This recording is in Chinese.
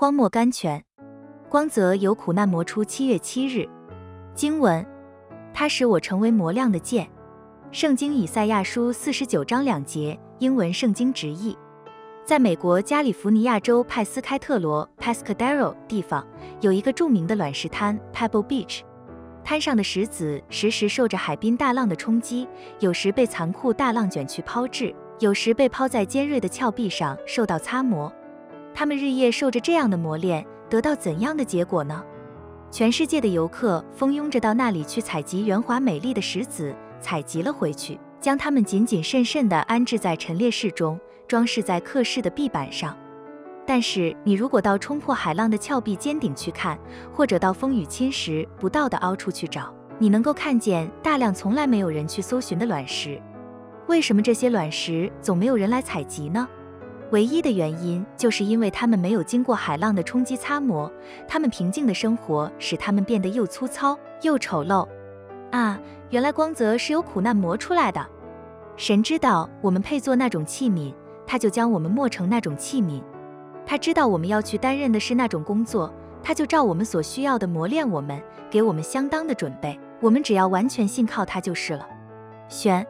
荒漠甘泉。光泽由苦难磨出。七月七日，经文：它使我成为磨亮的剑。圣经以赛亚书四十九章两节，英文圣经直译。在美国加利福尼亚州派斯开特罗 （Pescadero） 地方，有一个著名的卵石滩 （Pebble Beach）。滩上的石子时时受着海滨大浪的冲击，有时被残酷大浪卷去抛掷，有时被抛在尖锐的峭壁上受到擦磨。他们日夜受着这样的磨练，得到怎样的结果呢？全世界的游客蜂拥着到那里去采集圆滑美丽的石子，采集了回去，将它们谨谨慎慎地安置在陈列室中，装饰在客室的壁板上。但是，你如果到冲破海浪的峭壁尖顶去看，或者到风雨侵蚀不到的凹处去找，你能够看见大量从来没有人去搜寻的卵石。为什么这些卵石总没有人来采集呢？唯一的原因就是因为它们没有经过海浪的冲击擦磨，它们平静的生活使它们变得又粗糙又丑陋。啊，原来光泽是由苦难磨出来的。神知道我们配做那种器皿，他就将我们磨成那种器皿。他知道我们要去担任的是那种工作，他就照我们所需要的磨练我们，给我们相当的准备。我们只要完全信靠他就是了。选。